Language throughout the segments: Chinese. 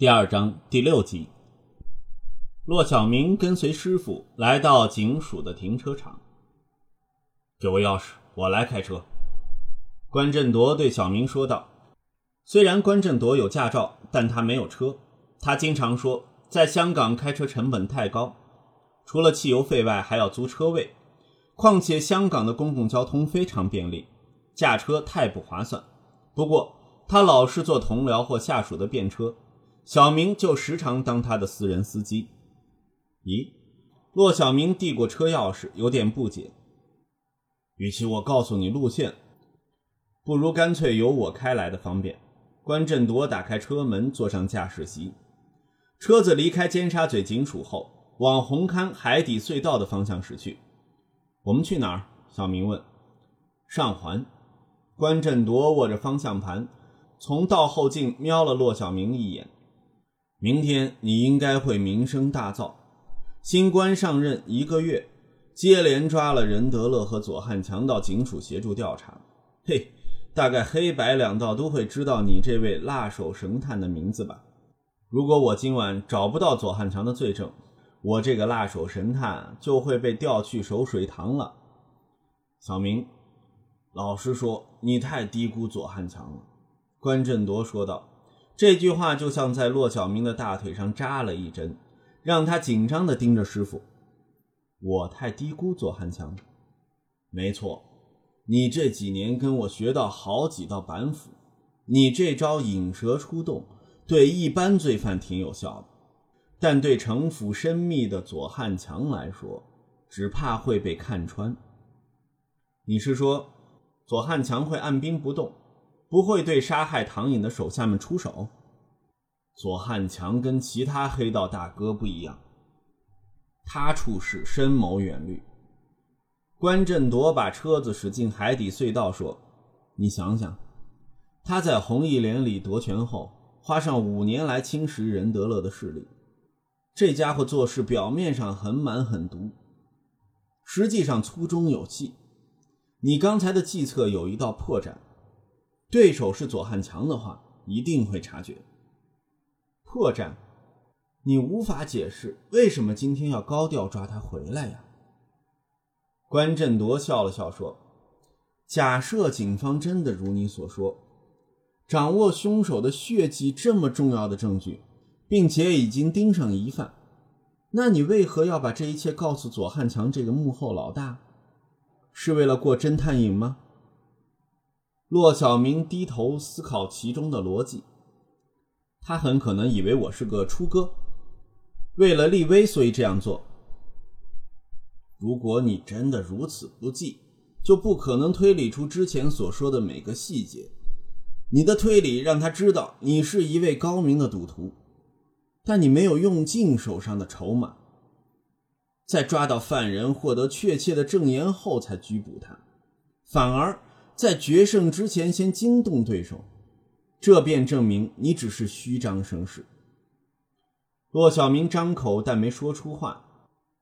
第二章第六集，骆小明跟随师傅来到警署的停车场。给我钥匙，我来开车。关振铎对小明说道。虽然关振铎有驾照，但他没有车。他经常说，在香港开车成本太高，除了汽油费外，还要租车位。况且香港的公共交通非常便利，驾车太不划算。不过他老是坐同僚或下属的便车。小明就时常当他的私人司机。咦，骆小明递过车钥匙，有点不解。与其我告诉你路线，不如干脆由我开来的方便。关振铎打开车门，坐上驾驶席。车子离开尖沙咀警署后，往红磡海底隧道的方向驶去。我们去哪儿？小明问。上环。关振铎握着方向盘，从倒后镜瞄了骆小明一眼。明天你应该会名声大噪。新官上任一个月，接连抓了任德乐和左汉强到警署协助调查。嘿，大概黑白两道都会知道你这位辣手神探的名字吧？如果我今晚找不到左汉强的罪证，我这个辣手神探就会被调去守水塘了。小明，老实说，你太低估左汉强了。”关振铎说道。这句话就像在骆小明的大腿上扎了一针，让他紧张地盯着师傅。我太低估左汉强。没错，你这几年跟我学到好几道板斧，你这招引蛇出洞对一般罪犯挺有效的，但对城府深密的左汉强来说，只怕会被看穿。你是说，左汉强会按兵不动？不会对杀害唐颖的手下们出手。左汉强跟其他黑道大哥不一样，他处事深谋远虑。关振铎把车子驶进海底隧道，说：“你想想，他在红义连里夺权后，花上五年来侵蚀任德乐的势力。这家伙做事表面上很满狠毒，实际上粗中有细。你刚才的计策有一道破绽。”对手是左汉强的话，一定会察觉破绽。你无法解释为什么今天要高调抓他回来呀？关振铎笑了笑说：“假设警方真的如你所说，掌握凶手的血迹这么重要的证据，并且已经盯上疑犯，那你为何要把这一切告诉左汉强这个幕后老大？是为了过侦探瘾吗？”骆小明低头思考其中的逻辑，他很可能以为我是个出哥，为了立威所以这样做。如果你真的如此不济，就不可能推理出之前所说的每个细节。你的推理让他知道你是一位高明的赌徒，但你没有用尽手上的筹码，在抓到犯人、获得确切的证言后才拘捕他，反而。在决胜之前，先惊动对手，这便证明你只是虚张声势。骆小明张口，但没说出话。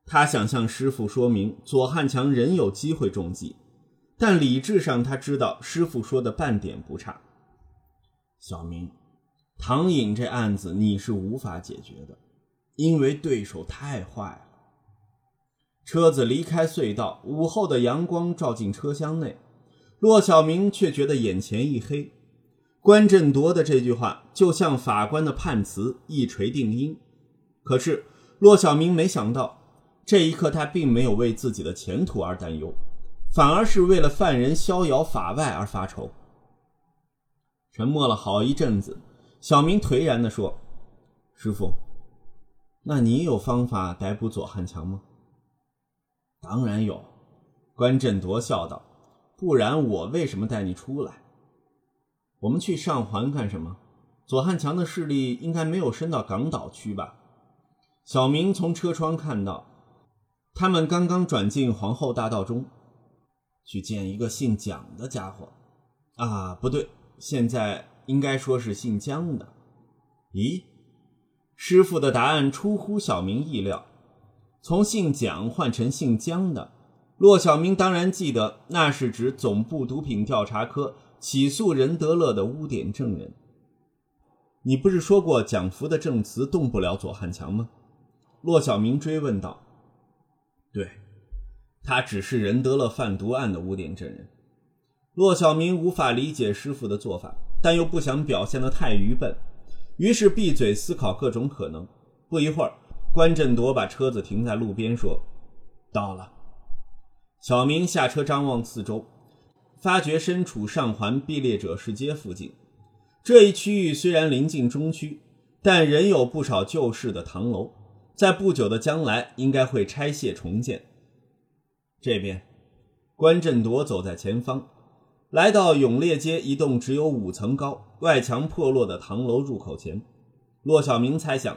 他想向师傅说明左汉强仍有机会中计，但理智上他知道师傅说的半点不差。小明，唐颖这案子你是无法解决的，因为对手太坏了。车子离开隧道，午后的阳光照进车厢内。骆小明却觉得眼前一黑，关振铎的这句话就像法官的判词，一锤定音。可是骆小明没想到，这一刻他并没有为自己的前途而担忧，反而是为了犯人逍遥法外而发愁。沉默了好一阵子，小明颓然地说：“师傅，那你有方法逮捕左汉强吗？”“当然有。”关振铎笑道。不然我为什么带你出来？我们去上环干什么？左汉强的势力应该没有伸到港岛区吧？小明从车窗看到，他们刚刚转进皇后大道中，去见一个姓蒋的家伙。啊，不对，现在应该说是姓江的。咦，师傅的答案出乎小明意料，从姓蒋换成姓江的。骆小明当然记得，那是指总部毒品调查科起诉任德乐的污点证人。你不是说过蒋福的证词动不了左汉强吗？骆小明追问道。对，他只是任德乐贩毒案的污点证人。骆小明无法理解师傅的做法，但又不想表现得太愚笨，于是闭嘴思考各种可能。不一会儿，关振铎把车子停在路边，说：“到了。”小明下车张望四周，发觉身处上环毕列者市街附近。这一区域虽然临近中区，但仍有不少旧式的唐楼，在不久的将来应该会拆卸重建。这边，关振铎走在前方，来到永烈街一栋只有五层高、外墙破落的唐楼入口前。骆小明猜想。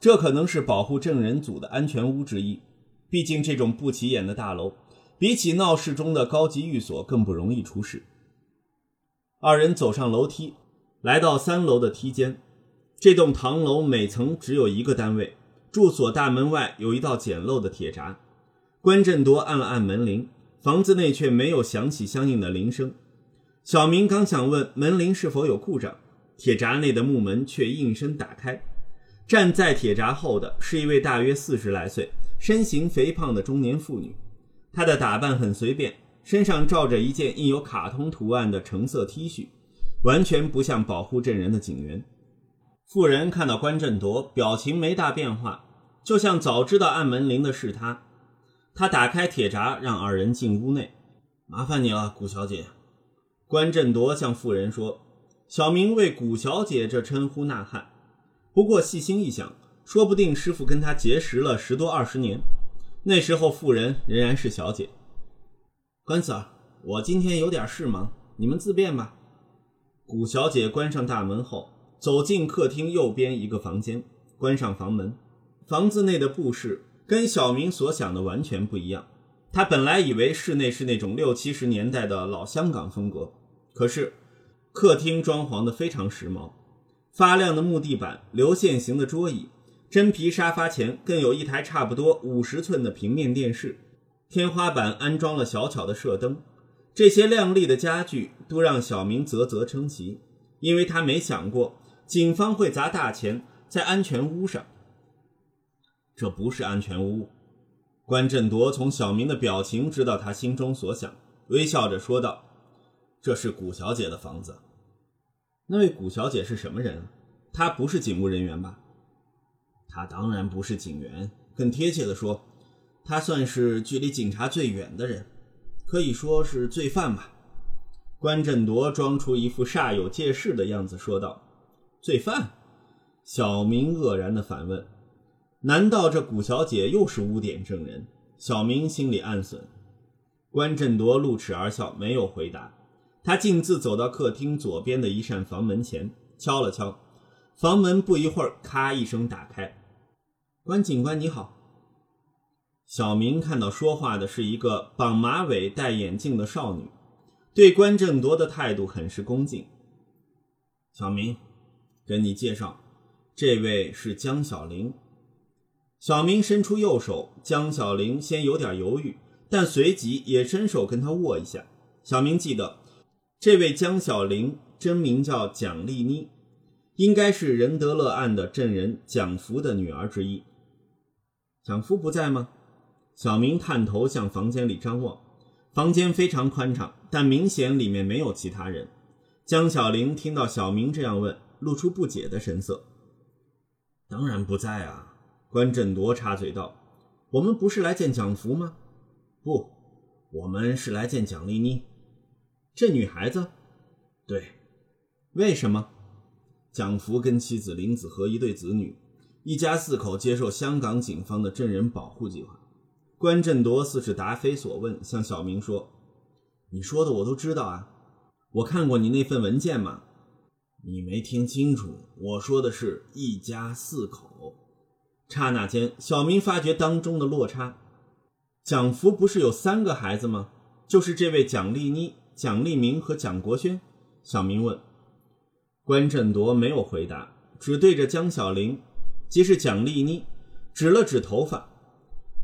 这可能是保护证人组的安全屋之一，毕竟这种不起眼的大楼，比起闹市中的高级寓所更不容易出事。二人走上楼梯，来到三楼的梯间。这栋唐楼每层只有一个单位，住所大门外有一道简陋的铁闸。关振铎按了按门铃，房子内却没有响起相应的铃声。小明刚想问门铃是否有故障，铁闸内的木门却应声打开。站在铁闸后的是一位大约四十来岁、身形肥胖的中年妇女。他的打扮很随便，身上罩着一件印有卡通图案的橙色 T 恤，完全不像保护证人的警员。妇人看到关振铎，表情没大变化，就像早知道按门铃的是他。他打开铁闸，让二人进屋内。麻烦你了，谷小姐。关振铎向妇人说。小明为谷小姐这称呼呐喊。不过细心一想，说不定师傅跟他结识了十多二十年，那时候妇人仍然是小姐。关 Sir，我今天有点事忙，你们自便吧。古小姐关上大门后，走进客厅右边一个房间，关上房门。房子内的布饰跟小明所想的完全不一样。他本来以为室内是那种六七十年代的老香港风格，可是客厅装潢的非常时髦。发亮的木地板、流线型的桌椅、真皮沙发前更有一台差不多五十寸的平面电视，天花板安装了小巧的射灯。这些亮丽的家具都让小明啧啧称奇，因为他没想过警方会砸大钱在安全屋上。这不是安全屋，关振铎从小明的表情知道他心中所想，微笑着说道：“这是谷小姐的房子。”那位谷小姐是什么人？她不是警务人员吧？他当然不是警员，更贴切的说，他算是距离警察最远的人，可以说是罪犯吧。关振铎装出一副煞有介事的样子说道：“罪犯？”小明愕然的反问：“难道这谷小姐又是污点证人？”小明心里暗损。关振铎露齿而笑，没有回答。他径自走到客厅左边的一扇房门前，敲了敲，房门不一会儿，咔一声打开。关警官你好。小明看到说话的是一个绑马尾、戴眼镜的少女，对关正铎的态度很是恭敬。小明，跟你介绍，这位是江小玲。小明伸出右手，江小玲先有点犹豫，但随即也伸手跟他握一下。小明记得。这位江小玲真名叫蒋丽妮，应该是仁德乐案的证人蒋福的女儿之一。蒋福不在吗？小明探头向房间里张望，房间非常宽敞，但明显里面没有其他人。江小玲听到小明这样问，露出不解的神色。当然不在啊！关振铎插嘴道：“我们不是来见蒋福吗？不，我们是来见蒋丽妮。”这女孩子，对，为什么？蒋福跟妻子林子和一对子女，一家四口接受香港警方的证人保护计划。关振铎似是答非所问，向小明说：“你说的我都知道啊，我看过你那份文件嘛。你没听清楚，我说的是一家四口。”刹那间，小明发觉当中的落差。蒋福不是有三个孩子吗？就是这位蒋丽妮。蒋丽明和蒋国轩，小明问。关振铎没有回答，只对着江小玲，即是蒋丽妮，指了指头发。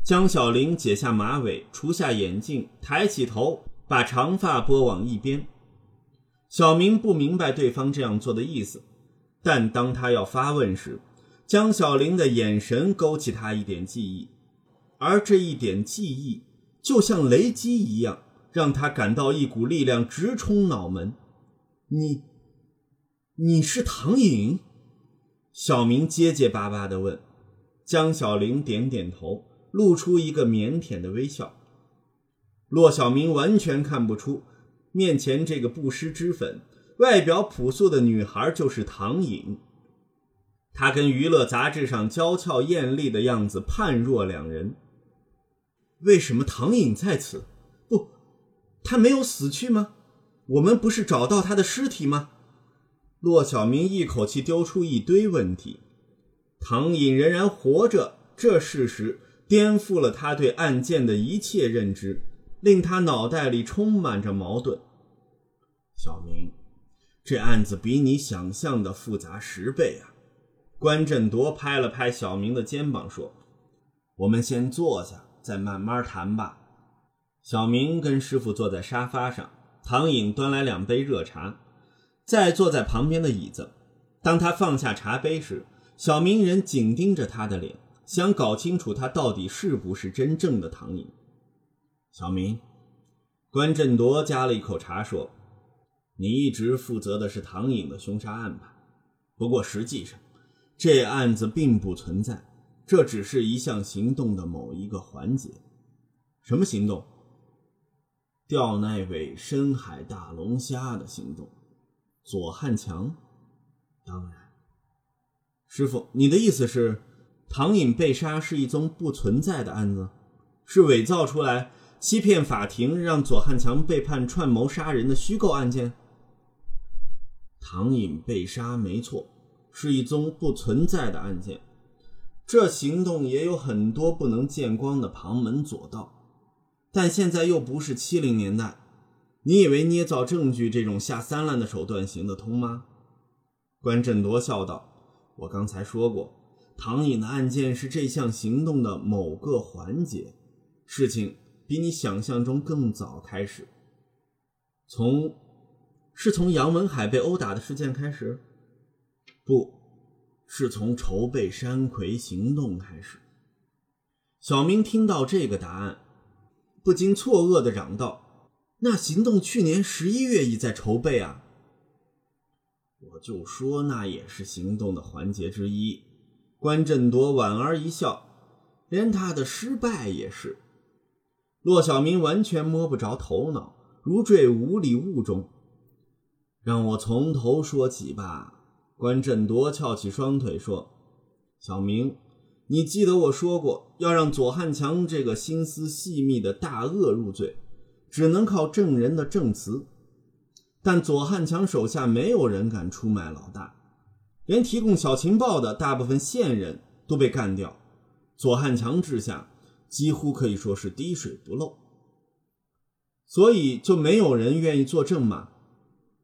江小玲解下马尾，除下眼镜，抬起头，把长发拨往一边。小明不明白对方这样做的意思，但当他要发问时，江小玲的眼神勾起他一点记忆，而这一点记忆就像雷击一样，让他感到一股力量直冲脑门。你，你是唐颖？小明结结巴巴地问。江小玲点点头，露出一个腼腆的微笑。骆小明完全看不出，面前这个不施脂粉、外表朴素的女孩就是唐颖。她跟娱乐杂志上娇俏艳丽的样子判若两人。为什么唐颖在此？不，她没有死去吗？我们不是找到她的尸体吗？骆小明一口气丢出一堆问题。唐颖仍然活着，这事实颠覆了他对案件的一切认知。令他脑袋里充满着矛盾。小明，这案子比你想象的复杂十倍啊！关振铎拍了拍小明的肩膀说：“我们先坐下，再慢慢谈吧。”小明跟师傅坐在沙发上，唐颖端来两杯热茶，再坐在旁边的椅子。当他放下茶杯时，小明人紧盯着他的脸，想搞清楚他到底是不是真正的唐颖。小明，关振铎夹了一口茶说：“你一直负责的是唐颖的凶杀案吧？不过实际上，这案子并不存在，这只是一项行动的某一个环节。什么行动？钓那尾深海大龙虾的行动。左汉强？当然。师傅，你的意思是，唐颖被杀是一宗不存在的案子，是伪造出来？”欺骗法庭，让左汉强被判串谋杀人的虚构案件。唐颖被杀没错，是一宗不存在的案件。这行动也有很多不能见光的旁门左道。但现在又不是七零年代，你以为捏造证据这种下三滥的手段行得通吗？关振铎笑道：“我刚才说过，唐颖的案件是这项行动的某个环节，事情。”比你想象中更早开始，从是从杨文海被殴打的事件开始，不是从筹备山葵行动开始。小明听到这个答案，不禁错愕的嚷道：“那行动去年十一月已在筹备啊！”我就说那也是行动的环节之一。关振铎莞尔一笑，连他的失败也是。骆小明完全摸不着头脑，如坠无里雾中。让我从头说起吧。关振铎翘起双腿说：“小明，你记得我说过，要让左汉强这个心思细密的大恶入罪，只能靠证人的证词。但左汉强手下没有人敢出卖老大，连提供小情报的大部分线人都被干掉。左汉强之下。”几乎可以说是滴水不漏，所以就没有人愿意作证吗？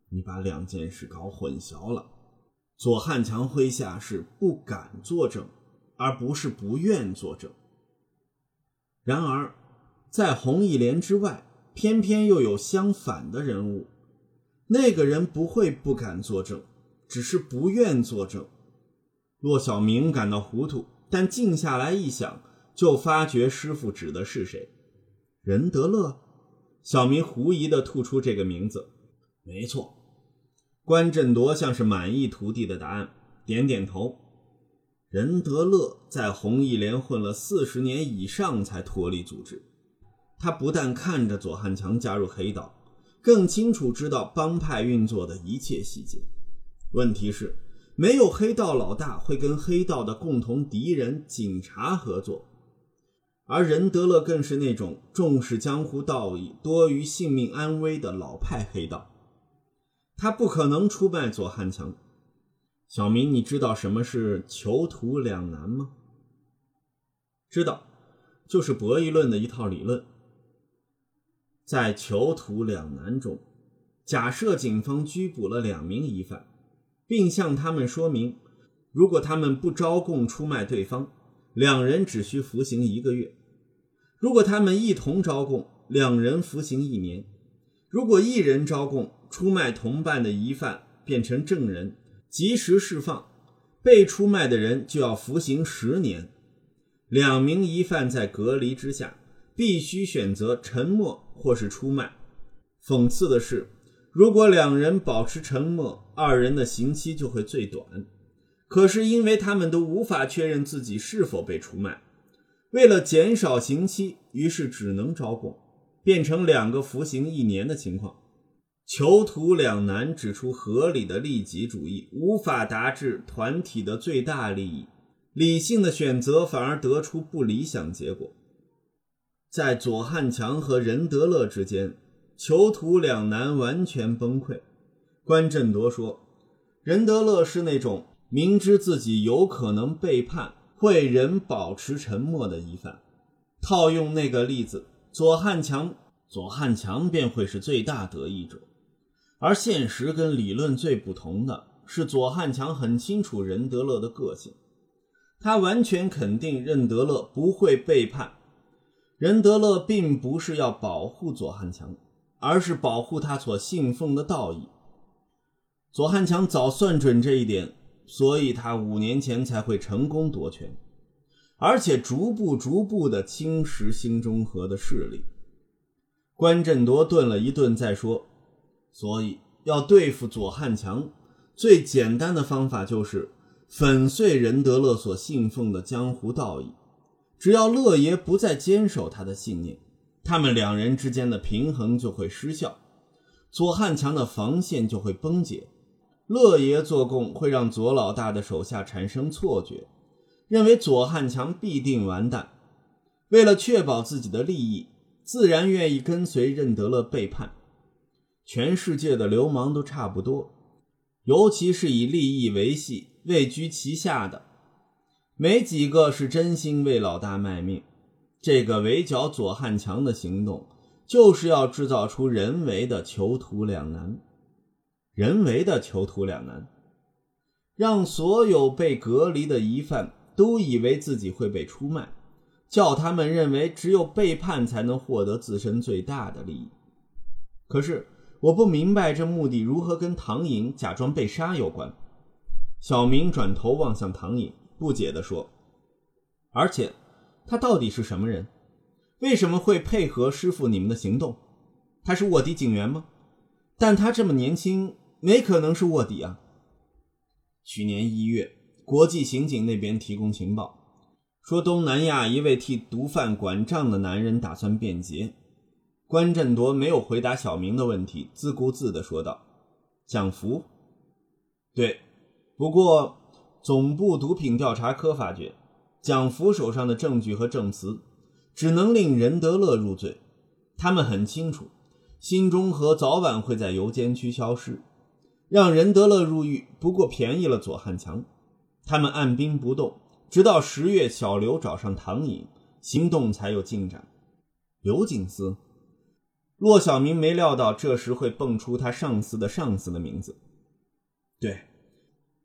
你把两件事搞混淆了。左汉强麾下是不敢作证，而不是不愿作证。然而，在红一连之外，偏偏又有相反的人物。那个人不会不敢作证，只是不愿作证。骆小明感到糊涂，但静下来一想。就发觉师傅指的是谁？任德乐。小明狐疑地吐出这个名字。没错。关振铎像是满意徒弟的答案，点点头。任德乐在红一连混了四十年以上才脱离组织。他不但看着左汉强加入黑道，更清楚知道帮派运作的一切细节。问题是，没有黑道老大会跟黑道的共同敌人警察合作。而任德乐更是那种重视江湖道义多于性命安危的老派黑道，他不可能出卖左汉强。小明，你知道什么是囚徒两难吗？知道，就是博弈论的一套理论。在囚徒两难中，假设警方拘捕了两名疑犯，并向他们说明，如果他们不招供出卖对方。两人只需服刑一个月，如果他们一同招供，两人服刑一年；如果一人招供出卖同伴的疑犯变成证人，及时释放，被出卖的人就要服刑十年。两名疑犯在隔离之下，必须选择沉默或是出卖。讽刺的是，如果两人保持沉默，二人的刑期就会最短。可是因为他们都无法确认自己是否被出卖，为了减少刑期，于是只能招供，变成两个服刑一年的情况。囚徒两难，指出合理的利己主义无法达至团体的最大利益。理性的选择反而得出不理想结果。在左汉强和任德乐之间，囚徒两难，完全崩溃。关振铎说：“任德乐是那种明知自己有可能背叛，会仍保持沉默的疑犯。套用那个例子，左汉强，左汉强便会是最大得益者。而现实跟理论最不同的是，左汉强很清楚任德乐的个性。”他完全肯定任德乐不会背叛。任德乐并不是要保护左汉强，而是保护他所信奉的道义。左汉强早算准这一点，所以他五年前才会成功夺权，而且逐步逐步地侵蚀新中和的势力。关振铎顿了一顿，再说：“所以要对付左汉强，最简单的方法就是。”粉碎任德乐所信奉的江湖道义，只要乐爷不再坚守他的信念，他们两人之间的平衡就会失效，左汉强的防线就会崩解。乐爷做供会让左老大的手下产生错觉，认为左汉强必定完蛋。为了确保自己的利益，自然愿意跟随任德乐背叛。全世界的流氓都差不多，尤其是以利益维系。位居其下的，没几个是真心为老大卖命。这个围剿左汉强的行动，就是要制造出人为的囚徒两难。人为的囚徒两难，让所有被隔离的疑犯都以为自己会被出卖，叫他们认为只有背叛才能获得自身最大的利益。可是我不明白这目的如何跟唐颖假装被杀有关。小明转头望向唐颖，不解地说：“而且，他到底是什么人？为什么会配合师傅你们的行动？他是卧底警员吗？但他这么年轻，没可能是卧底啊！”去年一月，国际刑警那边提供情报，说东南亚一位替毒贩管账的男人打算变节。关振铎没有回答小明的问题，自顾自地说道：“享福，对。”不过，总部毒品调查科发觉，蒋福手上的证据和证词，只能令任德乐入罪。他们很清楚，新中和早晚会在游监区消失，让任德乐入狱不过便宜了左汉强。他们按兵不动，直到十月，小刘找上唐颖，行动才有进展。刘警司，骆小明没料到这时会蹦出他上司的上司的名字。对。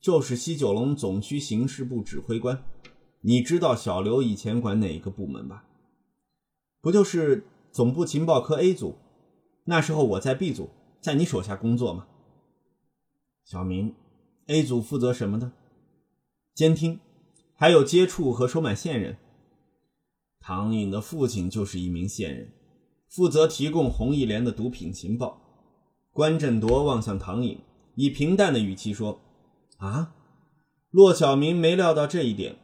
就是西九龙总区刑事部指挥官，你知道小刘以前管哪个部门吧？不就是总部情报科 A 组？那时候我在 B 组，在你手下工作吗？小明，A 组负责什么的？监听，还有接触和收买线人。唐颖的父亲就是一名线人，负责提供红一连的毒品情报。关振铎望向唐颖，以平淡的语气说。啊，骆小明没料到这一点。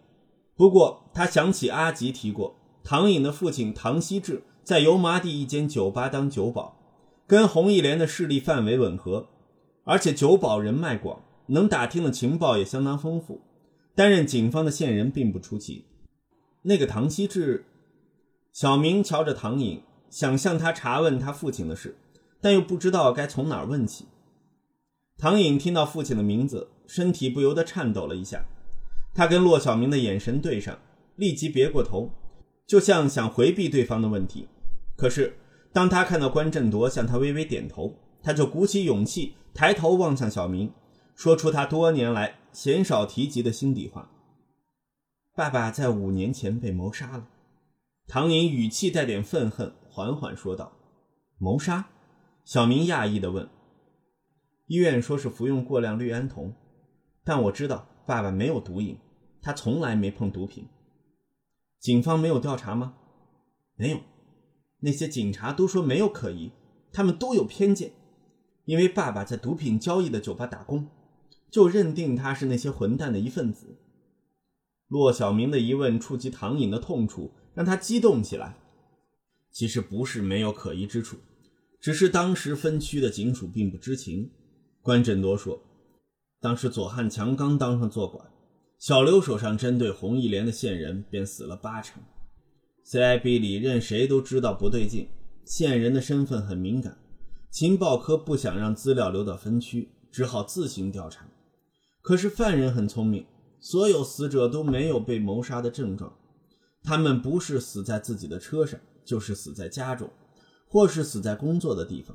不过他想起阿吉提过，唐颖的父亲唐希志在油麻地一间酒吧当酒保，跟洪义莲的势力范围吻合，而且酒保人脉广，能打听的情报也相当丰富。担任警方的线人并不出奇。那个唐希志，小明瞧着唐颖，想向他查问他父亲的事，但又不知道该从哪儿问起。唐颖听到父亲的名字。身体不由得颤抖了一下，他跟骆小明的眼神对上，立即别过头，就像想回避对方的问题。可是，当他看到关振铎向他微微点头，他就鼓起勇气抬头望向小明，说出他多年来鲜少提及的心底话：“爸爸在五年前被谋杀了。”唐宁语气带点愤恨，缓缓说道：“谋杀？”小明讶异地问：“医院说是服用过量氯胺酮。”但我知道爸爸没有毒瘾，他从来没碰毒品。警方没有调查吗？没有，那些警察都说没有可疑，他们都有偏见，因为爸爸在毒品交易的酒吧打工，就认定他是那些混蛋的一份子。骆小明的疑问触及唐颖的痛处，让他激动起来。其实不是没有可疑之处，只是当时分区的警署并不知情。关振铎说，当时左汉强刚当上坐管，小刘手上针对红一连的线人便死了八成。CIB 里任谁都知道不对劲，线人的身份很敏感，情报科不想让资料流到分区，只好自行调查。可是犯人很聪明，所有死者都没有被谋杀的症状，他们不是死在自己的车上，就是死在家中，或是死在工作的地方。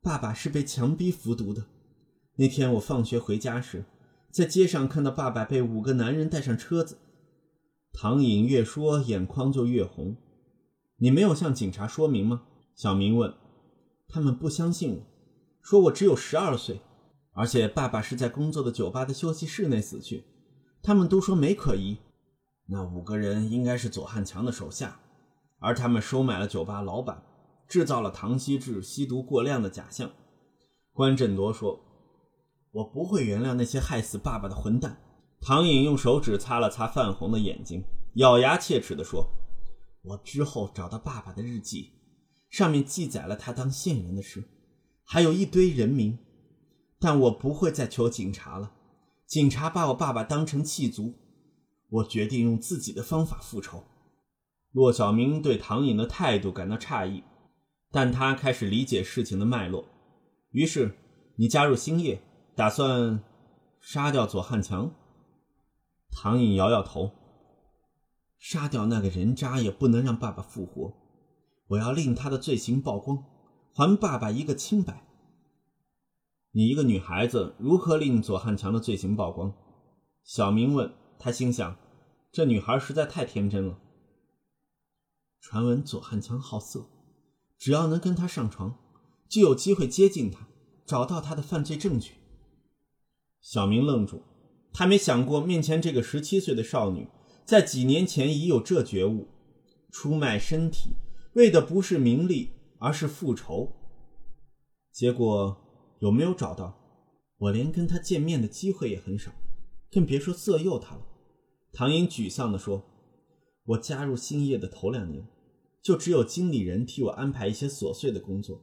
爸爸是被强逼服毒的。那天我放学回家时，在街上看到爸爸被五个男人带上车子。唐颖越说，眼眶就越红。你没有向警察说明吗？小明问。他们不相信我，说我只有十二岁，而且爸爸是在工作的酒吧的休息室内死去。他们都说没可疑。那五个人应该是左汉强的手下，而他们收买了酒吧老板，制造了唐希志吸毒过量的假象。关振铎说：“我不会原谅那些害死爸爸的混蛋。”唐颖用手指擦了擦泛红的眼睛，咬牙切齿地说：“我之后找到爸爸的日记，上面记载了他当线人的事，还有一堆人名。但我不会再求警察了，警察把我爸爸当成弃卒，我决定用自己的方法复仇。”骆小明对唐颖的态度感到诧异，但他开始理解事情的脉络。于是，你加入兴业，打算杀掉左汉强？唐颖摇摇头，杀掉那个人渣也不能让爸爸复活。我要令他的罪行曝光，还爸爸一个清白。你一个女孩子，如何令左汉强的罪行曝光？小明问他，心想，这女孩实在太天真了。传闻左汉强好色，只要能跟他上床，就有机会接近他，找到他的犯罪证据。小明愣住。他没想过，面前这个十七岁的少女，在几年前已有这觉悟，出卖身体，为的不是名利，而是复仇。结果有没有找到？我连跟她见面的机会也很少，更别说色诱她了。唐英沮丧地说：“我加入兴业的头两年，就只有经理人替我安排一些琐碎的工作，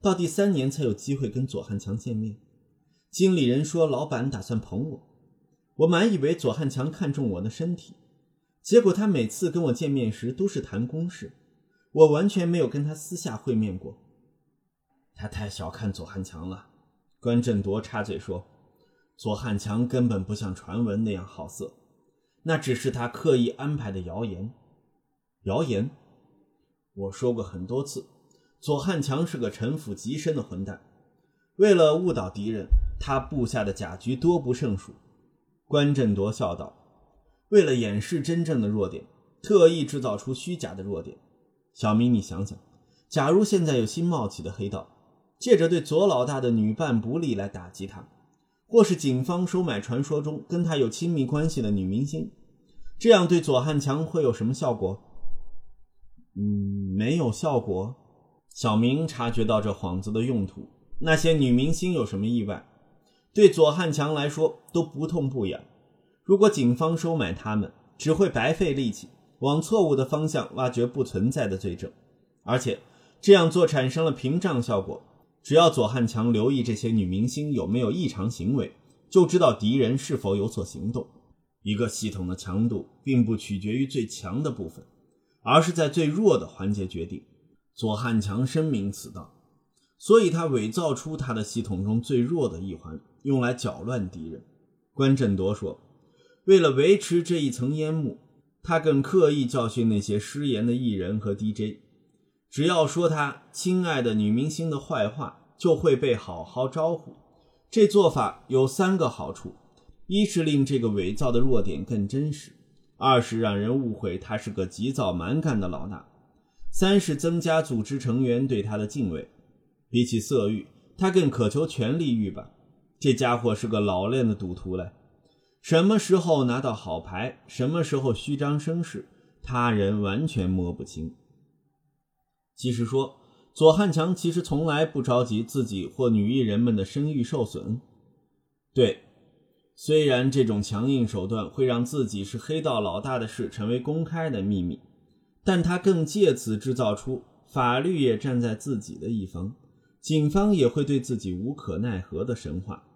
到第三年才有机会跟左汉强见面。经理人说，老板打算捧我。”我满以为左汉强看中我的身体，结果他每次跟我见面时都是谈公事，我完全没有跟他私下会面过。他太小看左汉强了。关振铎插嘴说：“左汉强根本不像传闻那样好色，那只是他刻意安排的谣言。谣言，我说过很多次，左汉强是个城府极深的混蛋，为了误导敌人，他布下的假局多不胜数。”关振铎笑道：“为了掩饰真正的弱点，特意制造出虚假的弱点。小明，你想想，假如现在有新冒起的黑道，借着对左老大的女伴不利来打击他，或是警方收买传说中跟他有亲密关系的女明星，这样对左汉强会有什么效果？嗯，没有效果。”小明察觉到这幌子的用途，那些女明星有什么意外？对左汉强来说都不痛不痒。如果警方收买他们，只会白费力气，往错误的方向挖掘不存在的罪证。而且这样做产生了屏障效果。只要左汉强留意这些女明星有没有异常行为，就知道敌人是否有所行动。一个系统的强度并不取决于最强的部分，而是在最弱的环节决定。左汉强深明此道，所以他伪造出他的系统中最弱的一环。用来搅乱敌人，关振铎说：“为了维持这一层烟幕，他更刻意教训那些失言的艺人和 DJ。只要说他亲爱的女明星的坏话，就会被好好招呼。这做法有三个好处：一是令这个伪造的弱点更真实；二是让人误会他是个急躁蛮干的老大；三是增加组织成员对他的敬畏。比起色欲，他更渴求权力欲吧。”这家伙是个老练的赌徒嘞，什么时候拿到好牌，什么时候虚张声势，他人完全摸不清。其实说，左汉强其实从来不着急自己或女艺人们的声誉受损。对，虽然这种强硬手段会让自己是黑道老大的事成为公开的秘密，但他更借此制造出法律也站在自己的一方，警方也会对自己无可奈何的神话。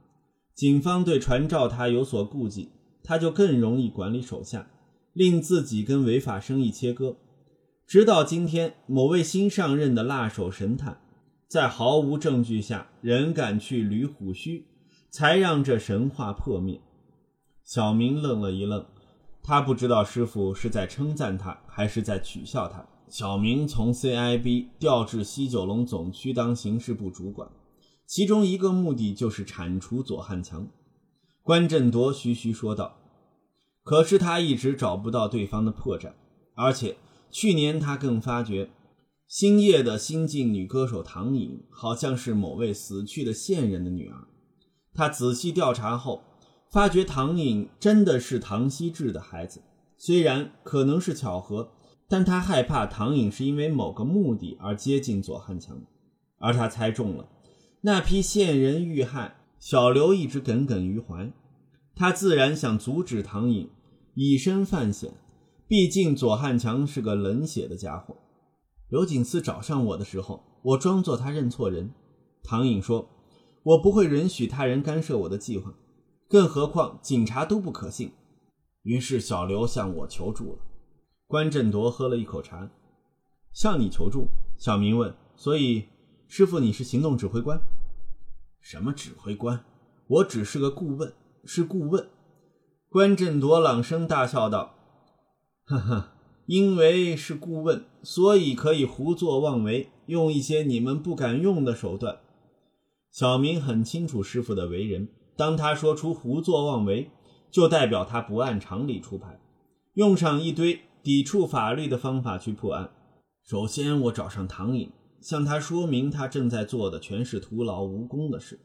警方对传召他有所顾忌，他就更容易管理手下，令自己跟违法生意切割。直到今天，某位新上任的辣手神探，在毫无证据下仍敢去捋虎须，才让这神话破灭。小明愣了一愣，他不知道师傅是在称赞他，还是在取笑他。小明从 CIB 调至西九龙总区当刑事部主管，其中一个目的就是铲除左汉强。关振铎徐徐说道：“可是他一直找不到对方的破绽，而且……”去年，他更发觉，星夜的新晋女歌手唐颖好像是某位死去的线人的女儿。他仔细调查后，发觉唐颖真的是唐希志的孩子。虽然可能是巧合，但他害怕唐颖是因为某个目的而接近左汉强。而他猜中了，那批线人遇害，小刘一直耿耿于怀。他自然想阻止唐颖以身犯险。毕竟左汉强是个冷血的家伙。刘景思找上我的时候，我装作他认错人。唐颖说：“我不会允许他人干涉我的计划，更何况警察都不可信。”于是小刘向我求助了。关振铎喝了一口茶，向你求助。小明问：“所以，师傅你是行动指挥官？”“什么指挥官？我只是个顾问，是顾问。”关振铎朗声大笑道。哈哈，因为是顾问，所以可以胡作妄为，用一些你们不敢用的手段。小明很清楚师傅的为人，当他说出胡作妄为，就代表他不按常理出牌，用上一堆抵触法律的方法去破案。首先，我找上唐颖，向他说明他正在做的全是徒劳无功的事，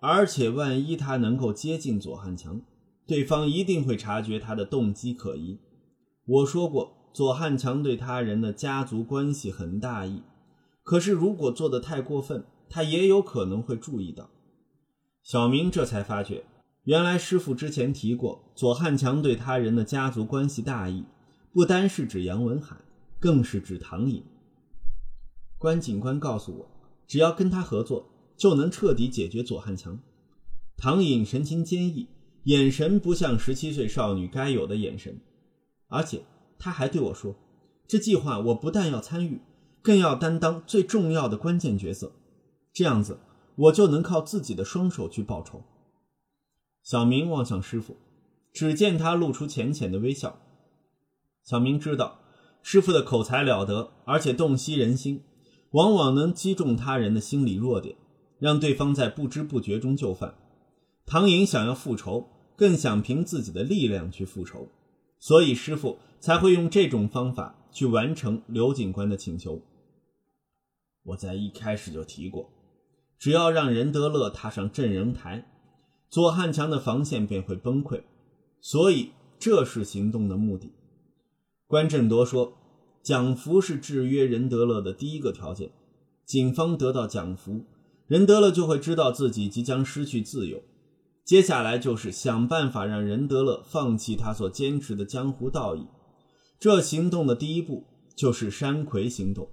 而且万一他能够接近左汉强，对方一定会察觉他的动机可疑。我说过，左汉强对他人的家族关系很大意，可是如果做得太过分，他也有可能会注意到。小明这才发觉，原来师傅之前提过，左汉强对他人的家族关系大意，不单是指杨文海，更是指唐颖。关警官告诉我，只要跟他合作，就能彻底解决左汉强。唐颖神情坚毅，眼神不像十七岁少女该有的眼神。而且他还对我说：“这计划我不但要参与，更要担当最重要的关键角色。这样子，我就能靠自己的双手去报仇。”小明望向师傅，只见他露出浅浅的微笑。小明知道师傅的口才了得，而且洞悉人心，往往能击中他人的心理弱点，让对方在不知不觉中就范。唐寅想要复仇，更想凭自己的力量去复仇。所以师傅才会用这种方法去完成刘警官的请求。我在一开始就提过，只要让任德乐踏上镇人台，左汉强的防线便会崩溃。所以这是行动的目的。关振铎说：“蒋福是制约任德乐的第一个条件。警方得到蒋福，任德乐就会知道自己即将失去自由。”接下来就是想办法让任德乐放弃他所坚持的江湖道义。这行动的第一步就是山葵行动。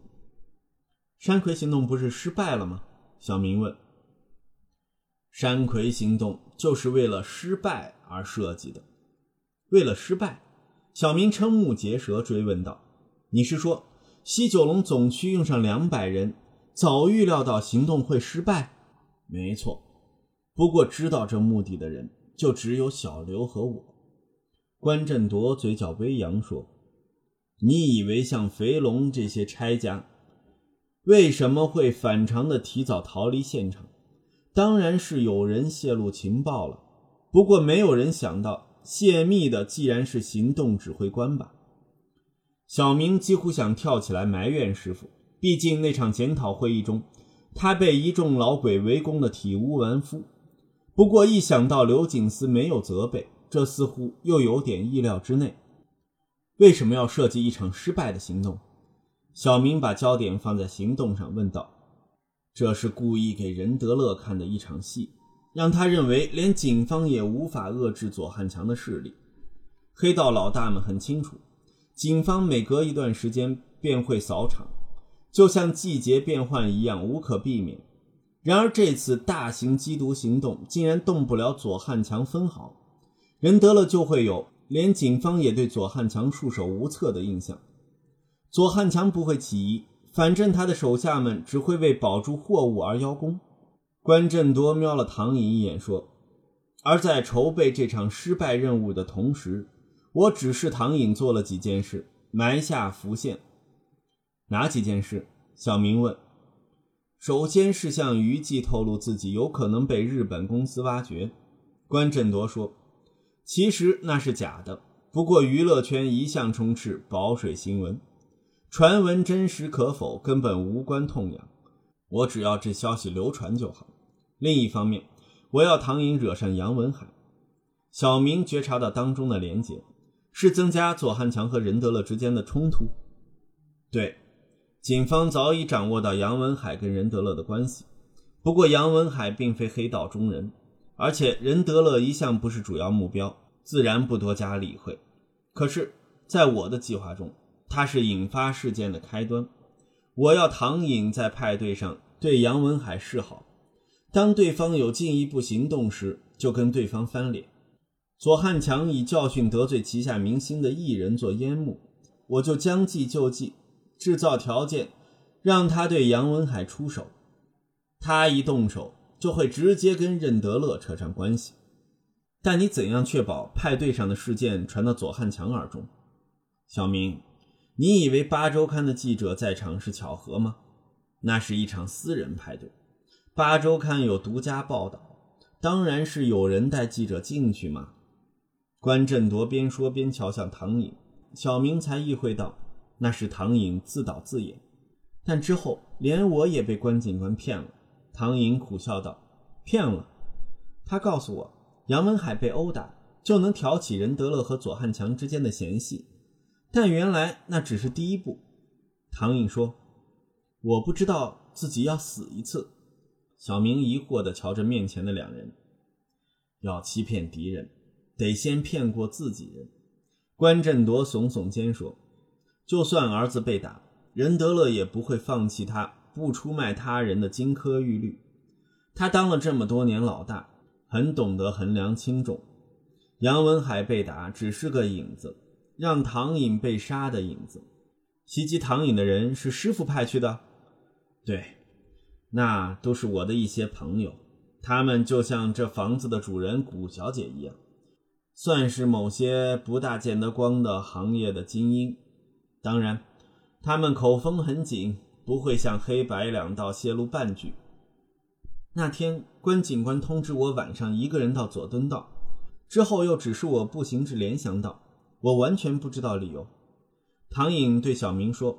山葵行动不是失败了吗？小明问。山葵行动就是为了失败而设计的。为了失败？小明瞠目结舌，追问道：“你是说西九龙总区用上两百人，早预料到行动会失败？”没错。不过，知道这目的的人就只有小刘和我。关振铎嘴角微扬说：“你以为像肥龙这些拆家，为什么会反常的提早逃离现场？当然是有人泄露情报了。不过，没有人想到泄密的既然是行动指挥官吧？”小明几乎想跳起来埋怨师傅。毕竟那场检讨会议中，他被一众老鬼围攻的体无完肤。不过一想到刘景思没有责备，这似乎又有点意料之内。为什么要设计一场失败的行动？小明把焦点放在行动上，问道：“这是故意给任德乐看的一场戏，让他认为连警方也无法遏制左汉强的势力。黑道老大们很清楚，警方每隔一段时间便会扫场，就像季节变换一样，无可避免。然而这次大型缉毒行动竟然动不了左汉强分毫，人得了就会有。”连警方也对左汉强束手无策的印象。左汉强不会起疑，反正他的手下们只会为保住货物而邀功。关振铎瞄了唐颖一眼，说：“而在筹备这场失败任务的同时，我指示唐颖做了几件事，埋下伏线。哪几件事？”小明问。首先是向于季透露自己有可能被日本公司挖掘。关振铎说。其实那是假的，不过娱乐圈一向充斥保水新闻，传闻真实可否根本无关痛痒，我只要这消息流传就好。另一方面，我要唐颖惹上杨文海。小明觉察到当中的连结，是增加左汉强和任德乐之间的冲突。对，警方早已掌握到杨文海跟任德乐的关系，不过杨文海并非黑道中人，而且任德乐一向不是主要目标。自然不多加理会，可是，在我的计划中，他是引发事件的开端。我要唐颖在派对上对杨文海示好，当对方有进一步行动时，就跟对方翻脸。左汉强以教训得罪旗下明星的艺人做烟幕，我就将计就计，制造条件，让他对杨文海出手。他一动手，就会直接跟任德乐扯上关系。但你怎样确保派对上的事件传到左汉强耳中？小明，你以为八周刊的记者在场是巧合吗？那是一场私人派对，八周刊有独家报道，当然是有人带记者进去嘛。关振铎边说边瞧向唐颖，小明才意会到那是唐颖自导自演。但之后连我也被关警官骗了。唐颖苦笑道：“骗了？他告诉我。”杨文海被殴打，就能挑起任德乐和左汉强之间的嫌隙，但原来那只是第一步。唐颖说：“我不知道自己要死一次。”小明疑惑地瞧着面前的两人，要欺骗敌人，得先骗过自己人。关振铎耸耸肩说：“就算儿子被打，任德乐也不会放弃他不出卖他人的金科玉律。他当了这么多年老大。”很懂得衡量轻重，杨文海被打只是个影子，让唐颖被杀的影子。袭击唐颖的人是师傅派去的，对，那都是我的一些朋友，他们就像这房子的主人谷小姐一样，算是某些不大见得光的行业的精英。当然，他们口风很紧，不会向黑白两道泄露半句。那天，关警官通知我晚上一个人到佐敦道，之后又指示我步行至联翔道，我完全不知道理由。唐颖对小明说：“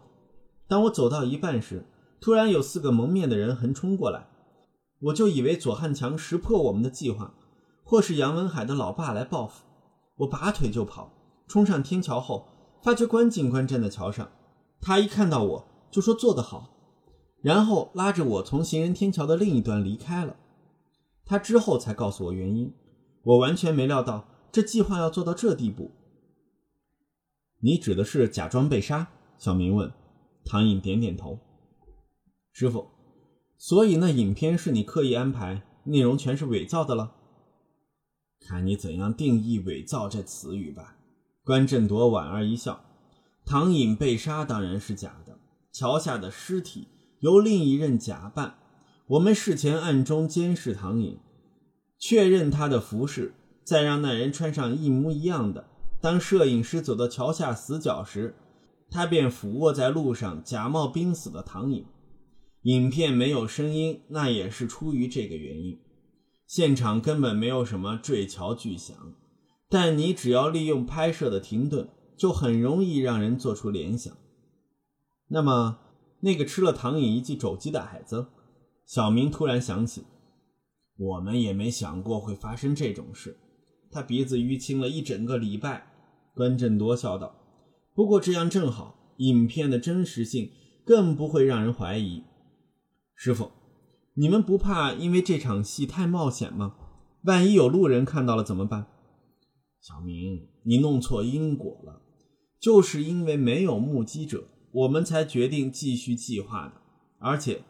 当我走到一半时，突然有四个蒙面的人横冲过来，我就以为左汉强识破我们的计划，或是杨文海的老爸来报复。我拔腿就跑，冲上天桥后，发觉关警官站在桥上，他一看到我就说做得好。”然后拉着我从行人天桥的另一端离开了。他之后才告诉我原因，我完全没料到这计划要做到这地步。你指的是假装被杀？小明问。唐颖点点头。师傅，所以那影片是你刻意安排，内容全是伪造的了？看你怎样定义“伪造”这词语吧。关振铎莞尔一笑。唐颖被杀当然是假的，桥下的尸体。由另一任假扮，我们事前暗中监视唐颖，确认他的服饰，再让那人穿上一模一样的。当摄影师走到桥下死角时，他便俯卧在路上，假冒濒死的唐颖。影片没有声音，那也是出于这个原因。现场根本没有什么坠桥巨响，但你只要利用拍摄的停顿，就很容易让人做出联想。那么。那个吃了唐颖一记肘击的矮子，小明突然想起，我们也没想过会发生这种事。他鼻子淤青了一整个礼拜。关振铎笑道：“不过这样正好，影片的真实性更不会让人怀疑。师傅，你们不怕因为这场戏太冒险吗？万一有路人看到了怎么办？”小明，你弄错因果了。就是因为没有目击者，我们才决定继续计划的。而且，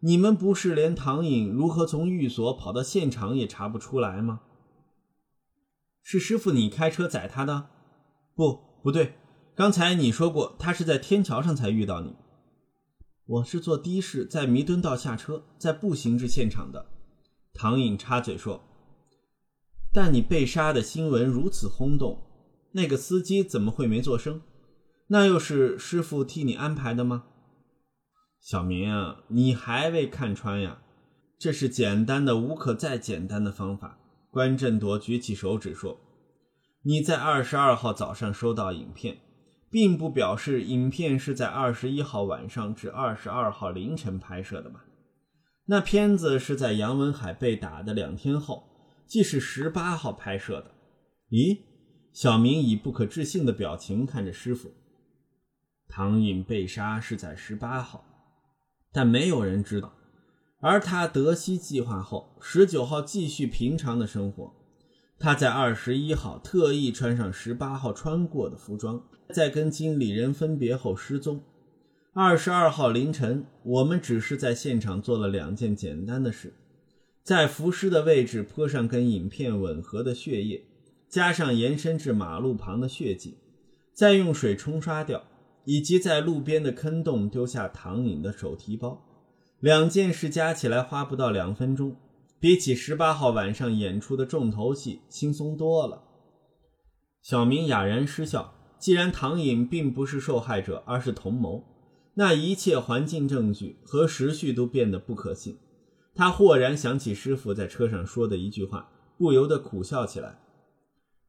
你们不是连唐颖如何从寓所跑到现场也查不出来吗？是师傅你开车载他的？不，不对。刚才你说过他是在天桥上才遇到你。我是坐的士在弥敦道下车，在步行至现场的。唐颖插嘴说：“但你被杀的新闻如此轰动。”那个司机怎么会没做声？那又是师傅替你安排的吗？小明啊，你还未看穿呀？这是简单的无可再简单的方法。关振铎举起手指说：“你在二十二号早上收到影片，并不表示影片是在二十一号晚上至二十二号凌晨拍摄的吧？那片子是在杨文海被打的两天后，即是十八号拍摄的。咦？”小明以不可置信的表情看着师傅。唐颖被杀是在十八号，但没有人知道。而他得悉计划后，十九号继续平常的生活。他在二十一号特意穿上十八号穿过的服装，在跟经理人分别后失踪。二十二号凌晨，我们只是在现场做了两件简单的事：在浮尸的位置泼上跟影片吻合的血液。加上延伸至马路旁的血迹，再用水冲刷掉，以及在路边的坑洞丢下唐颖的手提包，两件事加起来花不到两分钟，比起十八号晚上演出的重头戏轻松多了。小明哑然失笑。既然唐颖并不是受害者，而是同谋，那一切环境证据和时序都变得不可信。他豁然想起师傅在车上说的一句话，不由得苦笑起来。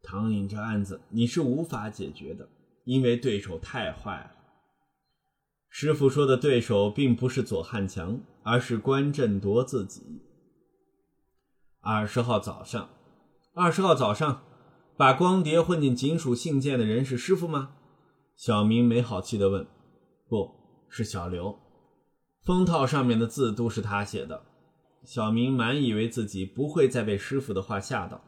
唐颖这案子你是无法解决的，因为对手太坏了。师傅说的对手并不是左汉强，而是关振铎自己。二十号早上，二十号早上，把光碟混进警署信件的人是师傅吗？小明没好气地问。不是小刘，封套上面的字都是他写的。小明满以为自己不会再被师傅的话吓到。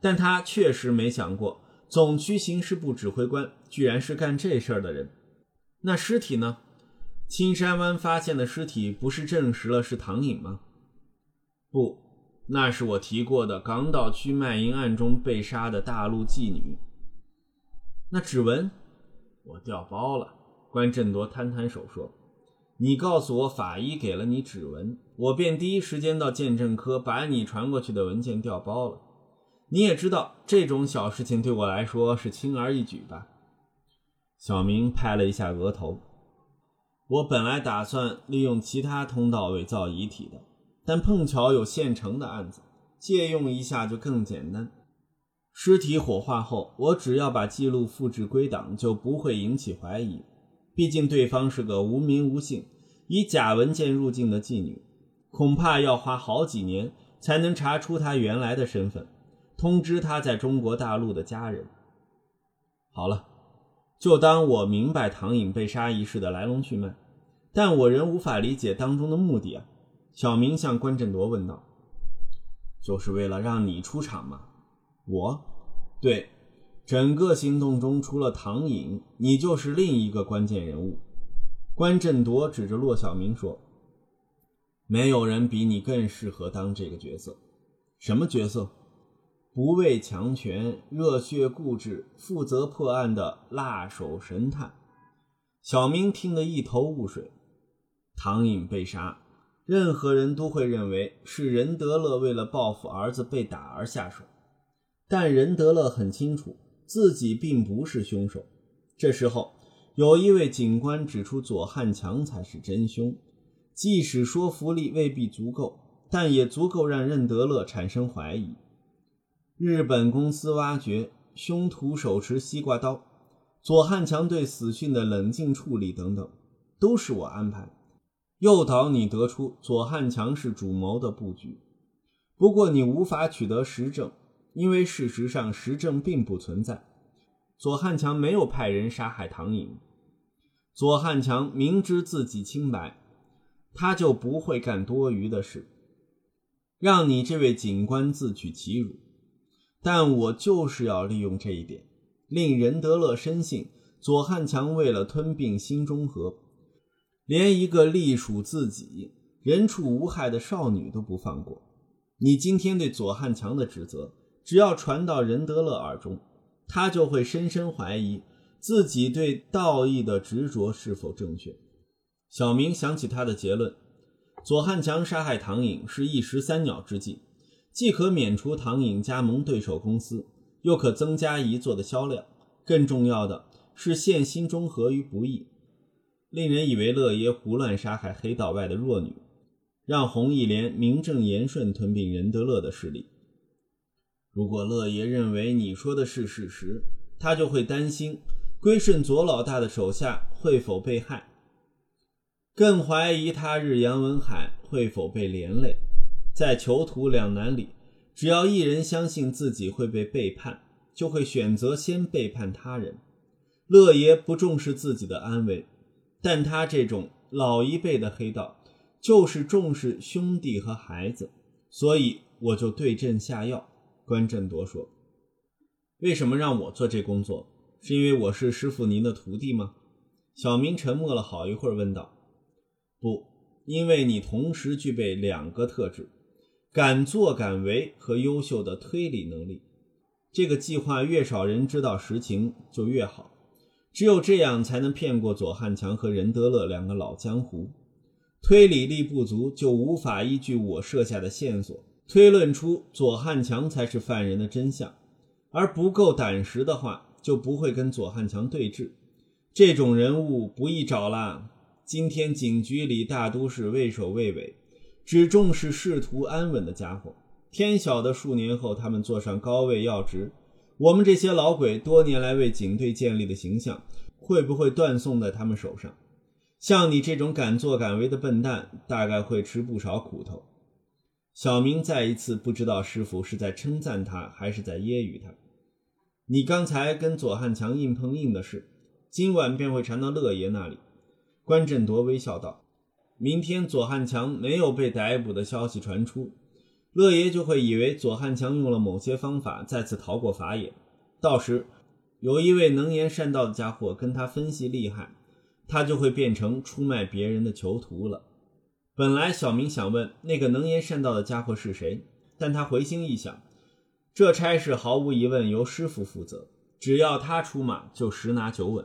但他确实没想过，总区刑事部指挥官居然是干这事儿的人。那尸体呢？青山湾发现的尸体不是证实了是唐颖吗？不，那是我提过的港岛区卖淫案中被杀的大陆妓女。那指纹，我调包了。关振铎摊摊手说：“你告诉我法医给了你指纹，我便第一时间到鉴证科把你传过去的文件调包了。”你也知道这种小事情对我来说是轻而易举吧？小明拍了一下额头。我本来打算利用其他通道伪造遗体的，但碰巧有现成的案子，借用一下就更简单。尸体火化后，我只要把记录复制归档，就不会引起怀疑。毕竟对方是个无名无姓、以假文件入境的妓女，恐怕要花好几年才能查出她原来的身份。通知她在中国大陆的家人。好了，就当我明白唐颖被杀一事的来龙去脉，但我仍无法理解当中的目的啊！小明向关振铎问道：“就是为了让你出场吗？”我，对，整个行动中除了唐颖，你就是另一个关键人物。关振铎指着骆小明说：“没有人比你更适合当这个角色。什么角色？”不畏强权、热血固执、负责破案的辣手神探小明听得一头雾水。唐颖被杀，任何人都会认为是任德乐为了报复儿子被打而下手，但任德乐很清楚自己并不是凶手。这时候，有一位警官指出左汉强才是真凶，即使说服力未必足够，但也足够让任德乐产生怀疑。日本公司挖掘凶徒手持西瓜刀，左汉强对死讯的冷静处理等等，都是我安排，诱导你得出左汉强是主谋的布局。不过你无法取得实证，因为事实上实证并不存在。左汉强没有派人杀害唐颖。左汉强明知自己清白，他就不会干多余的事，让你这位警官自取其辱。但我就是要利用这一点，令任德乐深信左汉强为了吞并新中和，连一个隶属自己、人畜无害的少女都不放过。你今天对左汉强的指责，只要传到任德乐耳中，他就会深深怀疑。自己对道义的执着是否正确？小明想起他的结论：左汉强杀害唐颖是一石三鸟之计，既可免除唐颖加盟对手公司，又可增加一座的销量，更重要的是陷新中和于不义。令人以为乐爷胡乱杀害黑道外的弱女，让红一连名正言顺吞并任德乐的势力。如果乐爷认为你说的是事实，他就会担心。归顺左老大的手下会否被害？更怀疑他日杨文海会否被连累。在囚徒两难里，只要一人相信自己会被背叛，就会选择先背叛他人。乐爷不重视自己的安危，但他这种老一辈的黑道就是重视兄弟和孩子，所以我就对症下药。关振铎说：“为什么让我做这工作？”是因为我是师傅您的徒弟吗？小明沉默了好一会儿，问道：“不，因为你同时具备两个特质：敢作敢为和优秀的推理能力。这个计划越少人知道实情就越好，只有这样才能骗过左汉强和任德乐两个老江湖。推理力不足，就无法依据我设下的线索推论出左汉强才是犯人的真相，而不够胆识的话。”就不会跟左汉强对峙，这种人物不易找啦。今天警局里大都是畏首畏尾，只重视仕途安稳的家伙。天晓得数年后他们坐上高位要职，我们这些老鬼多年来为警队建立的形象，会不会断送在他们手上？像你这种敢作敢为的笨蛋，大概会吃不少苦头。小明再一次不知道师傅是在称赞他，还是在揶揄他。你刚才跟左汉强硬碰硬的事，今晚便会传到乐爷那里。关振铎微笑道：“明天左汉强没有被逮捕的消息传出，乐爷就会以为左汉强用了某些方法再次逃过法眼。到时，有一位能言善道的家伙跟他分析利害，他就会变成出卖别人的囚徒了。”本来小明想问那个能言善道的家伙是谁，但他回心一想。这差事毫无疑问由师傅负责，只要他出马，就十拿九稳。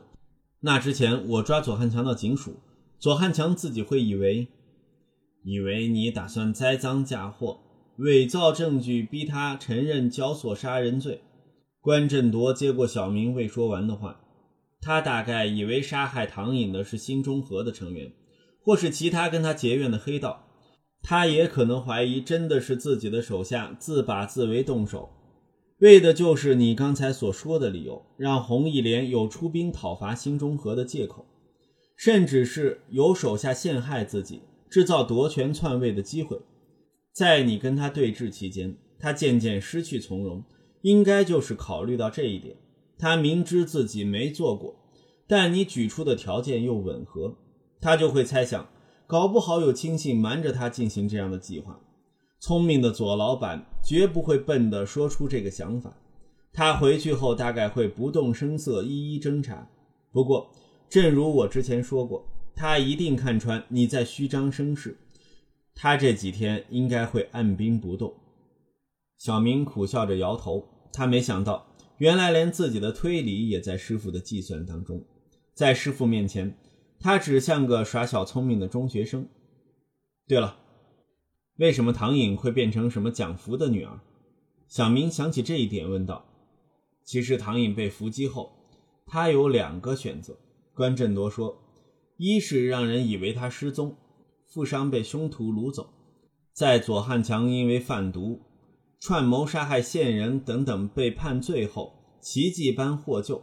那之前我抓左汉强到警署，左汉强自己会以为，以为你打算栽赃嫁祸，伪造证据逼他承认教唆杀人罪。关振铎接过小明未说完的话，他大概以为杀害唐颖的是新中和的成员，或是其他跟他结怨的黑道，他也可能怀疑真的是自己的手下自把自为动手。为的就是你刚才所说的理由，让红一连有出兵讨伐新中和的借口，甚至是有手下陷害自己，制造夺权篡位的机会。在你跟他对峙期间，他渐渐失去从容，应该就是考虑到这一点。他明知自己没做过，但你举出的条件又吻合，他就会猜想，搞不好有亲信瞒着他进行这样的计划。聪明的左老板绝不会笨的说出这个想法，他回去后大概会不动声色一一侦查。不过，正如我之前说过，他一定看穿你在虚张声势，他这几天应该会按兵不动。小明苦笑着摇头，他没想到，原来连自己的推理也在师傅的计算当中。在师傅面前，他只像个耍小聪明的中学生。对了。为什么唐颖会变成什么蒋福的女儿？小明想起这一点，问道：“其实唐颖被伏击后，他有两个选择。”关振铎说：“一是让人以为他失踪，富商被凶徒掳走，在左汉强因为贩毒、串谋杀害线人等等被判罪后，奇迹般获救；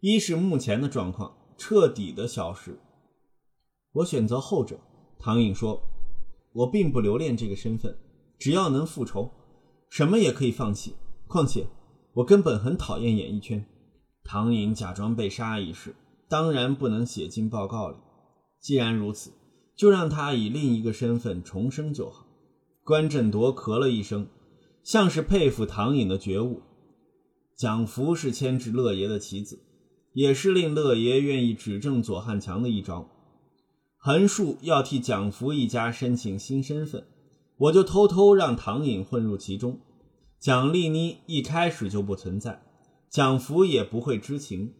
一是目前的状况彻底的消失。我选择后者。”唐颖说。我并不留恋这个身份，只要能复仇，什么也可以放弃。况且，我根本很讨厌演艺圈。唐颖假装被杀一事，当然不能写进报告里。既然如此，就让他以另一个身份重生就好。关振铎咳了一声，像是佩服唐颖的觉悟。蒋福是牵制乐爷的棋子，也是令乐爷愿意指证左汉强的一招。横竖要替蒋福一家申请新身份，我就偷偷让唐颖混入其中。蒋丽妮一开始就不存在，蒋福也不会知情，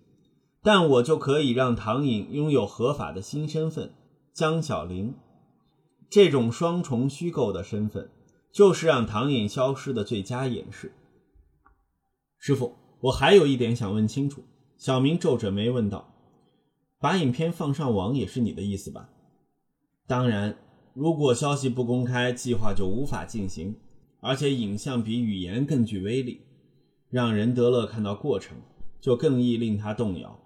但我就可以让唐颖拥有合法的新身份江小玲。这种双重虚构的身份，就是让唐颖消失的最佳掩饰。师傅，我还有一点想问清楚。小明皱着眉问道：“把影片放上网也是你的意思吧？”“当然，如果消息不公开，计划就无法进行。而且影像比语言更具威力，让任德乐看到过程，就更易令他动摇。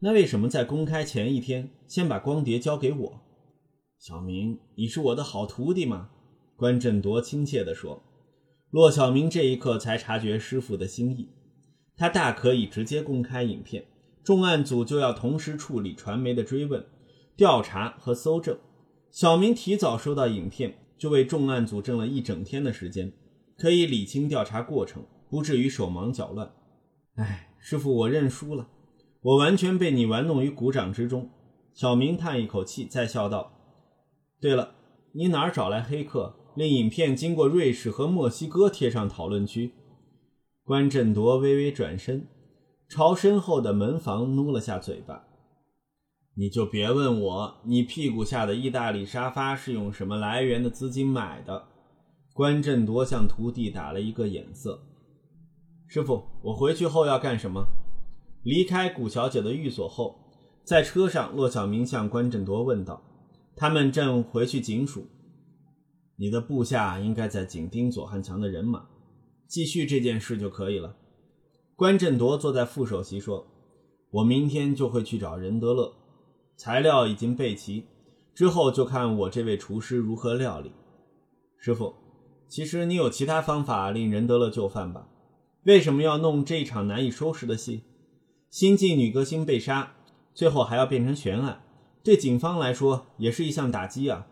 那为什么在公开前一天先把光碟交给我？”“小明，你是我的好徒弟吗？”关振铎亲切地说。骆小明这一刻才察觉师傅的心意，他大可以直接公开影片，重案组就要同时处理传媒的追问、调查和搜证。小明提早收到影片，就为重案组挣了一整天的时间，可以理清调查过程，不至于手忙脚乱。哎，师傅，我认输了，我完全被你玩弄于股掌之中。小明叹一口气，再笑道：“对了，你哪儿找来黑客？”令影片经过瑞士和墨西哥贴上讨论区。关振铎微微转身，朝身后的门房努了下嘴巴：“你就别问我，你屁股下的意大利沙发是用什么来源的资金买的。”关振铎向徒弟打了一个眼色：“师傅，我回去后要干什么？”离开古小姐的寓所后，在车上，骆小明向关振铎问道：“他们正回去警署。”你的部下应该在紧盯左汉强的人马，继续这件事就可以了。关振铎坐在副首席说：“我明天就会去找任德乐，材料已经备齐，之后就看我这位厨师如何料理。”师傅，其实你有其他方法令任德乐就范吧？为什么要弄这一场难以收拾的戏？新晋女歌星被杀，最后还要变成悬案，对警方来说也是一项打击啊！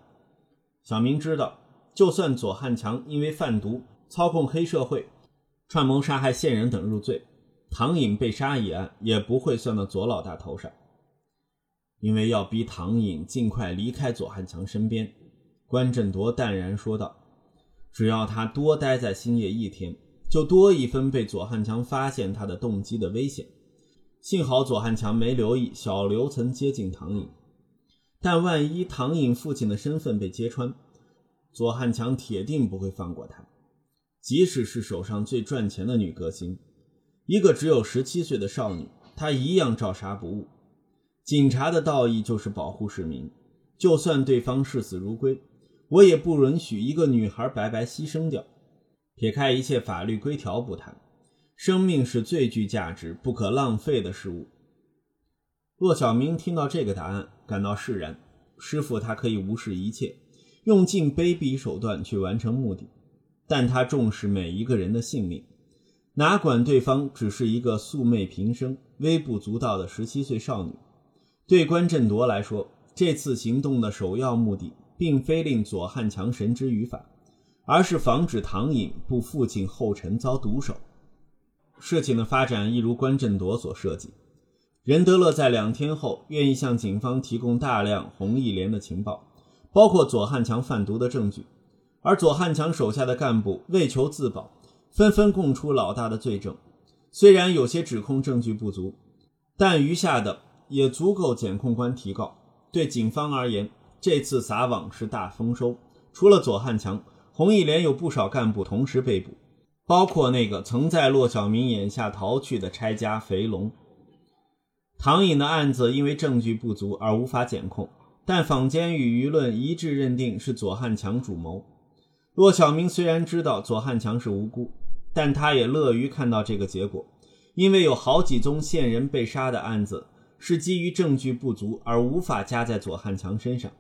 小明知道。就算左汉强因为贩毒、操控黑社会、串谋杀害线人等入罪，唐颖被杀一案也不会算到左老大头上。因为要逼唐颖尽快离开左汉强身边，关振铎淡然说道：“只要他多待在兴业一天，就多一分被左汉强发现他的动机的危险。幸好左汉强没留意小刘曾接近唐颖，但万一唐颖父亲的身份被揭穿……”左汉强铁定不会放过他，即使是手上最赚钱的女歌星，一个只有十七岁的少女，他一样照杀不误。警察的道义就是保护市民，就算对方视死如归，我也不允许一个女孩白白牺牲掉。撇开一切法律规条不谈，生命是最具价值、不可浪费的事物。骆小明听到这个答案，感到释然。师傅，他可以无视一切。用尽卑鄙手段去完成目的，但他重视每一个人的性命，哪管对方只是一个素昧平生、微不足道的十七岁少女。对关振铎来说，这次行动的首要目的，并非令左汉强绳之于法，而是防止唐颖步父亲后尘遭毒手。事情的发展一如关振铎所设计，任德乐在两天后愿意向警方提供大量红一连的情报。包括左汉强贩毒的证据，而左汉强手下的干部为求自保，纷纷供出老大的罪证。虽然有些指控证据不足，但余下的也足够检控官提告。对警方而言，这次撒网是大丰收。除了左汉强，红一连有不少干部同时被捕，包括那个曾在骆小明眼下逃去的拆家肥龙。唐颖的案子因为证据不足而无法检控。但坊间与舆论一致认定是左汉强主谋。骆小明虽然知道左汉强是无辜，但他也乐于看到这个结果，因为有好几宗线人被杀的案子是基于证据不足而无法加在左汉强身上。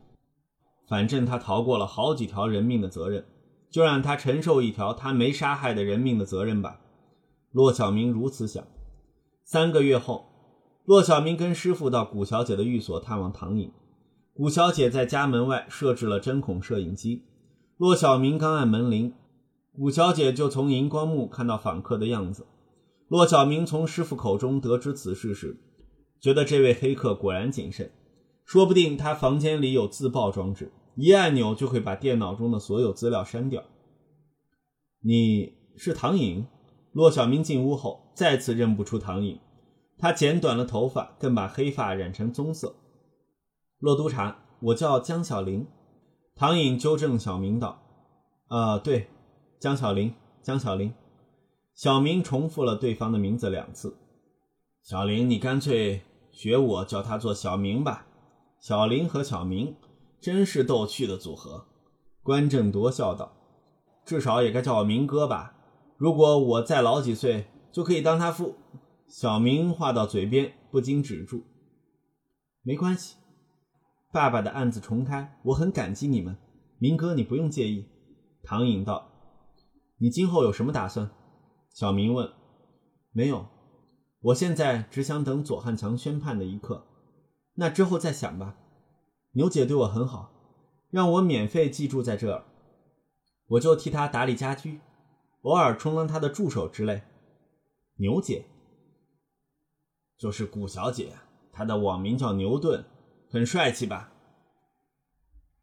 反正他逃过了好几条人命的责任，就让他承受一条他没杀害的人命的责任吧。骆小明如此想。三个月后，骆小明跟师傅到谷小姐的寓所探望唐颖。谷小姐在家门外设置了针孔摄影机。骆小明刚按门铃，谷小姐就从荧光幕看到访客的样子。骆小明从师傅口中得知此事时，觉得这位黑客果然谨慎，说不定他房间里有自爆装置，一按钮就会把电脑中的所有资料删掉。你是唐颖？骆小明进屋后再次认不出唐颖，他剪短了头发，更把黑发染成棕色。骆督察，我叫江小玲。唐颖纠正小明道：“啊，对，江小玲，江小玲。”小明重复了对方的名字两次。小玲，你干脆学我叫他做小明吧。小玲和小明真是逗趣的组合。关正铎笑道：“至少也该叫我明哥吧。如果我再老几岁，就可以当他父。”小明话到嘴边，不禁止住。没关系，爸爸的案子重开，我很感激你们。明哥，你不用介意。唐颖道：“你今后有什么打算？”小明问：“没有，我现在只想等左汉强宣判的一刻，那之后再想吧。牛姐对我很好，让我免费寄住在这儿，我就替她打理家居，偶尔充当她的助手之类。牛姐就是谷小姐，她的网名叫牛顿，很帅气吧？”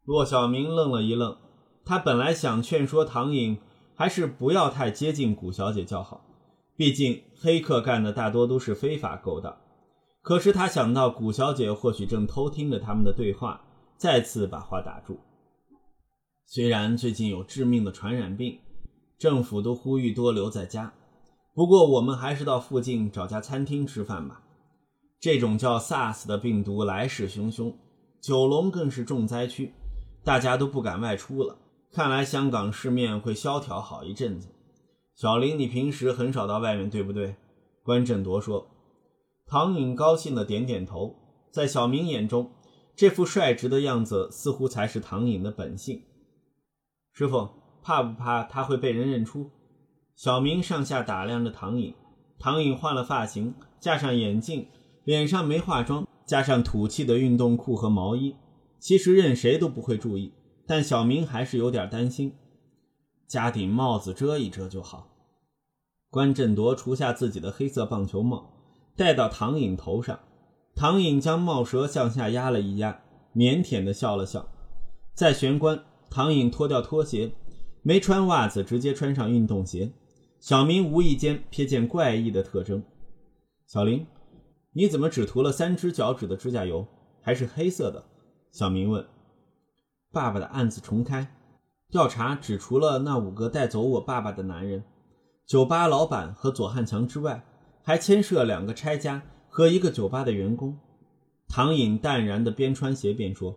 骆小明愣了一愣，他本来想劝说唐颖。还是不要太接近谷小姐较好，毕竟黑客干的大多都是非法勾当。可是他想到谷小姐或许正偷听着他们的对话，再次把话打住。虽然最近有致命的传染病，政府都呼吁多留在家，不过我们还是到附近找家餐厅吃饭吧。这种叫 SARS 的病毒来势汹汹，九龙更是重灾区，大家都不敢外出了。看来香港市面会萧条好一阵子。小林，你平时很少到外面，对不对？关振铎说。唐颖高兴地点点头。在小明眼中，这副率直的样子似乎才是唐颖的本性。师傅，怕不怕他会被人认出？小明上下打量着唐颖。唐颖换了发型，架上眼镜，脸上没化妆，加上土气的运动裤和毛衣，其实任谁都不会注意。但小明还是有点担心，加顶帽子遮一遮就好。关振铎除下自己的黑色棒球帽，戴到唐颖头上。唐颖将帽舌向下压了一压，腼腆地笑了笑。在玄关，唐颖脱掉拖鞋，没穿袜子，直接穿上运动鞋。小明无意间瞥见怪异的特征：小林，你怎么只涂了三只脚趾的指甲油，还是黑色的？小明问。爸爸的案子重开，调查只除了那五个带走我爸爸的男人，酒吧老板和左汉强之外，还牵涉两个拆家和一个酒吧的员工。唐颖淡然地边穿鞋边说：“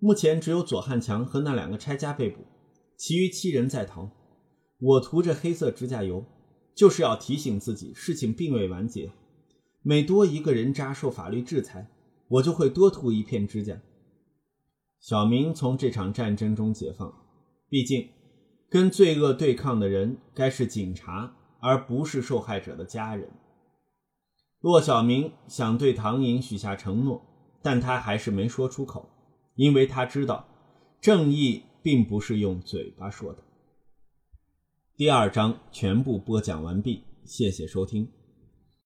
目前只有左汉强和那两个拆家被捕，其余七人在逃。我涂着黑色指甲油，就是要提醒自己，事情并未完结。每多一个人渣受法律制裁，我就会多涂一片指甲。”小明从这场战争中解放，毕竟，跟罪恶对抗的人该是警察，而不是受害者的家人。骆小明想对唐颖许下承诺，但他还是没说出口，因为他知道，正义并不是用嘴巴说的。第二章全部播讲完毕，谢谢收听。